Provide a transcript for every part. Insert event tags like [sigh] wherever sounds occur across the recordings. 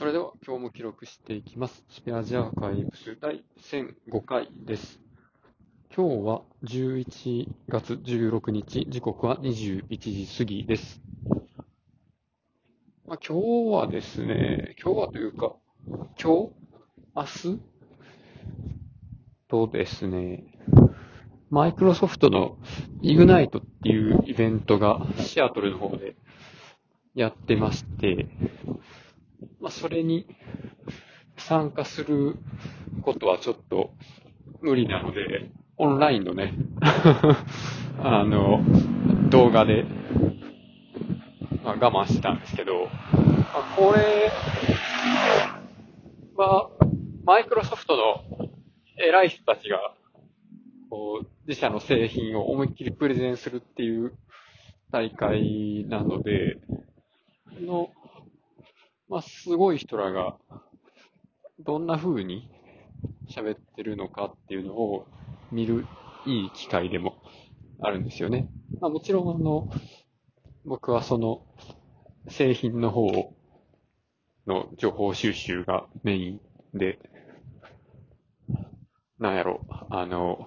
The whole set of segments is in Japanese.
それでは今日も記録していきます。スペアジアアーカイブス第1005回です。今日は11月16日、時刻は21時過ぎです。まあ、今日はですね、今日はというか、今日明日とですね、マイクロソフトの Ignite っていうイベントがシアトルの方でやってまして、まあ、それに参加することはちょっと無理なので、オンラインのね、[laughs] あの、動画で、まあ、我慢してたんですけど、まあ、これは、マイクロソフトの偉い人たちが、自社の製品を思いっきりプレゼンするっていう大会なので、の、まあ、すごい人らが、どんな風に喋ってるのかっていうのを見るいい機会でもあるんですよね。まあ、もちろんあの、僕はその製品の方の情報収集がメインで、なんやろ、あの、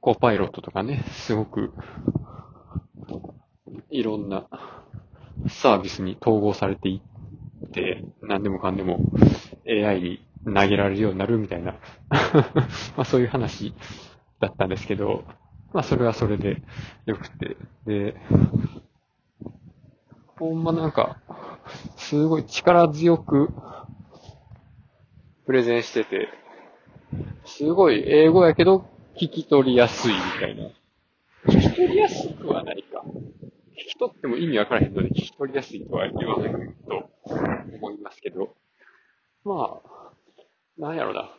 コーパイロットとかね、すごくいろんなサービスに統合されていて、何でもかんでも AI に投げられるようになるみたいな [laughs] まあそういう話だったんですけど、まあそれはそれでよくて、で、ほんまなんか、すごい力強くプレゼンしてて、すごい英語やけど聞き取りやすいみたいな。聞き取りやすくはないか。聞き取っても意味わからへんので聞き取りやすいとは言わないと思いますけど、まあ、なんやろな。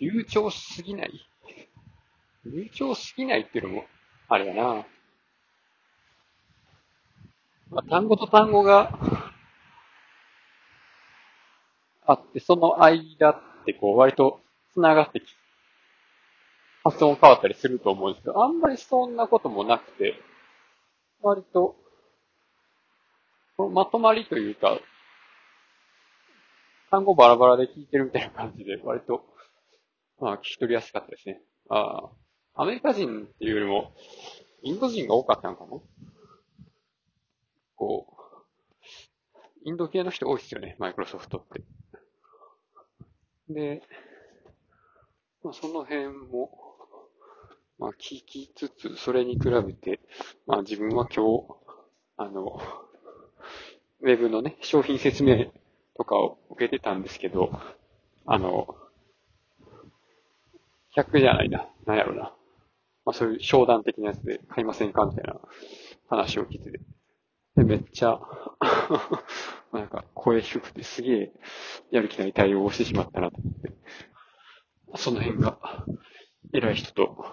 流暢すぎない？流暢すぎないっていうのも、あれやな。まあ、単語と単語があって、その間ってこう割と繋がってき発音変わったりすると思うんですけど、あんまりそんなこともなくて、割と、まとまりというか、単語バラバラで聞いてるみたいな感じで、割と、まあ聞き取りやすかったですね。ああ、アメリカ人っていうよりも、インド人が多かったのかなこう、インド系の人多いですよね、マイクロソフトって。で、まあ、その辺も、まあ、聞きつつ、それに比べて、まあ、自分は今日、あの、ウェブのね、商品説明とかを受けてたんですけど、あの、100じゃないな、なんやろな。まあ、そういう商談的なやつで買いませんかみたいな話を聞いてて。で、めっちゃ、[laughs] なんか声低くてすげえやる気ない対応をしてしまったなと思って。その辺が偉い人と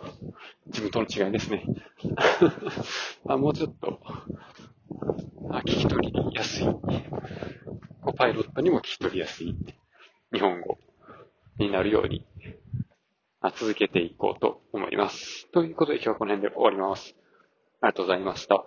自分との違いですね。[laughs] あもうちょっとあ聞き取りやすい。パイロットにも聞き取りやすい日本語になるように続けていこうと思います。ということで今日はこの辺で終わります。ありがとうございました。